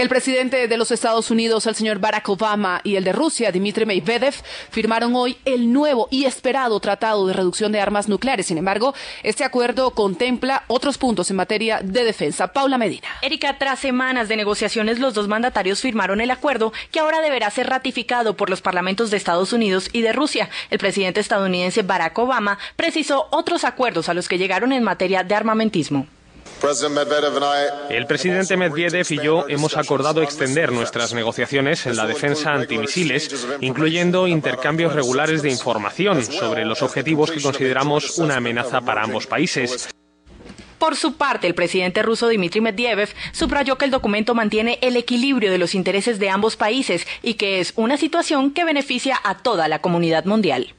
El presidente de los Estados Unidos, el señor Barack Obama, y el de Rusia, Dmitry Medvedev, firmaron hoy el nuevo y esperado tratado de reducción de armas nucleares. Sin embargo, este acuerdo contempla otros puntos en materia de defensa. Paula Medina. Erika, tras semanas de negociaciones, los dos mandatarios firmaron el acuerdo que ahora deberá ser ratificado por los parlamentos de Estados Unidos y de Rusia. El presidente estadounidense Barack Obama precisó otros acuerdos a los que llegaron en materia de armamentismo. El presidente Medvedev y yo hemos acordado extender nuestras negociaciones en la defensa antimisiles, incluyendo intercambios regulares de información sobre los objetivos que consideramos una amenaza para ambos países. Por su parte, el presidente ruso Dmitry Medvedev subrayó que el documento mantiene el equilibrio de los intereses de ambos países y que es una situación que beneficia a toda la comunidad mundial.